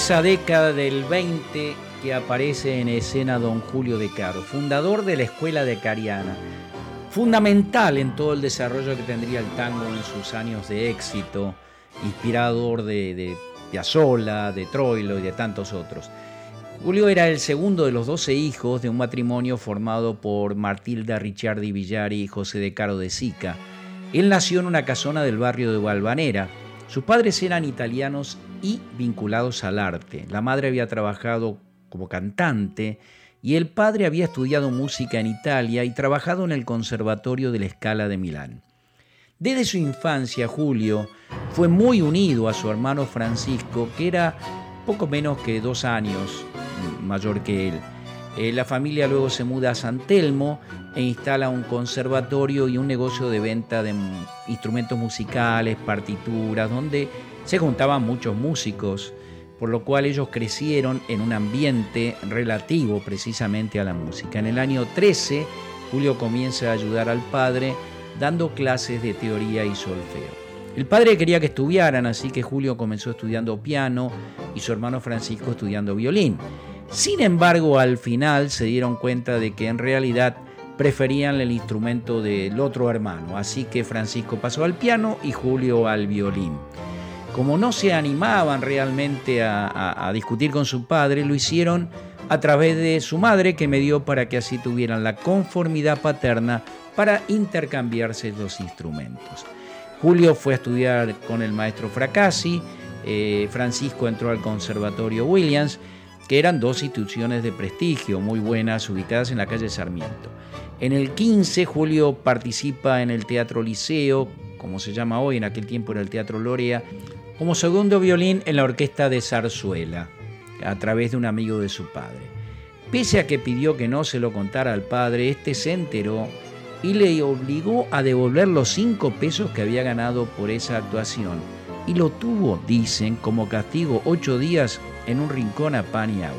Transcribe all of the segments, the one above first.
esa década del 20 que aparece en escena don Julio de Caro, fundador de la Escuela de Cariana, fundamental en todo el desarrollo que tendría el tango en sus años de éxito, inspirador de, de Piazzolla, de Troilo y de tantos otros. Julio era el segundo de los doce hijos de un matrimonio formado por Martilda Ricciardi Villari y José de Caro de Sica. Él nació en una casona del barrio de Valvanera. Sus padres eran italianos y vinculados al arte. La madre había trabajado como cantante y el padre había estudiado música en Italia y trabajado en el Conservatorio de la Scala de Milán. Desde su infancia, Julio fue muy unido a su hermano Francisco, que era poco menos que dos años mayor que él. Eh, la familia luego se muda a San Telmo e instala un conservatorio y un negocio de venta de instrumentos musicales, partituras, donde se juntaban muchos músicos, por lo cual ellos crecieron en un ambiente relativo precisamente a la música. En el año 13, Julio comienza a ayudar al padre dando clases de teoría y solfeo. El padre quería que estudiaran, así que Julio comenzó estudiando piano y su hermano Francisco estudiando violín. Sin embargo, al final se dieron cuenta de que en realidad preferían el instrumento del otro hermano, así que Francisco pasó al piano y Julio al violín. Como no se animaban realmente a, discutir con su padre, lo hicieron a través de su madre que me dio para que así tuvieran la conformidad paterna para intercambiarse los instrumentos. Julio fue a estudiar con el maestro Fracassi, eh, Francisco entró al Conservatorio Williams que eran dos instituciones de prestigio muy buenas ubicadas en la calle Sarmiento. En el 15, Julio participa en el Teatro Liceo, como se llama hoy, en aquel tiempo era el Teatro Lorea, como segundo violín en la orquesta de Zarzuela, a través de un amigo de su padre. Pese a que pidió que no se lo contara al padre, este se enteró y le obligó a devolver los cinco pesos que había ganado por esa actuación. Y lo tuvo, dicen, como castigo ocho días en un rincón a pan y agua.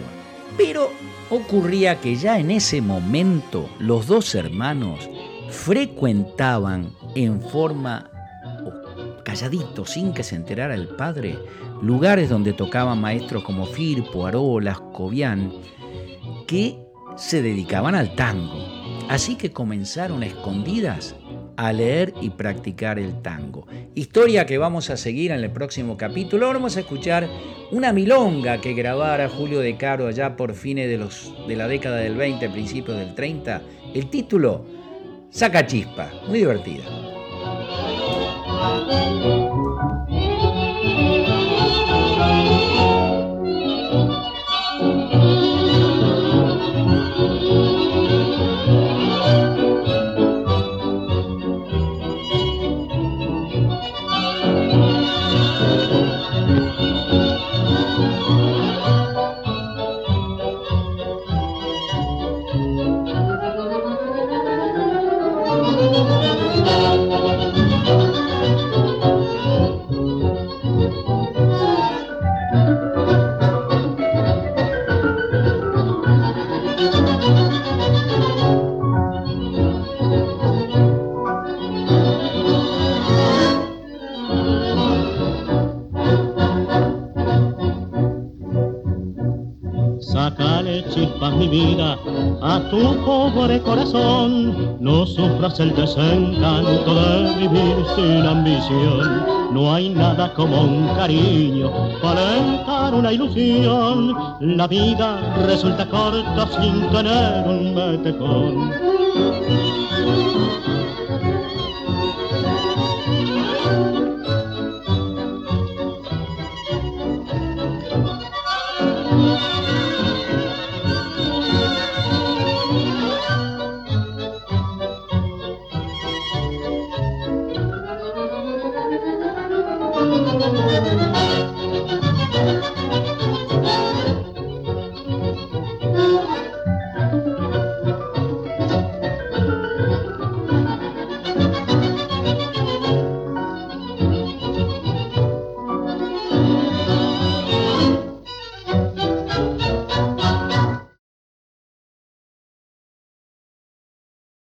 Pero ocurría que ya en ese momento los dos hermanos frecuentaban en forma calladito, sin que se enterara el padre, lugares donde tocaban maestros como Firpo, Arolas, Cobian, que se dedicaban al tango. Así que comenzaron escondidas a leer y practicar el tango. Historia que vamos a seguir en el próximo capítulo. Ahora vamos a escuchar una milonga que grabara Julio de Caro allá por fines de, los, de la década del 20, principios del 30. El título, Saca Chispa, muy divertida. Thank you. Tu pobre corazón, no sufras el desencanto de vivir sin ambición. No hay nada como un cariño para alentar una ilusión. La vida resulta corta sin tener un metejón.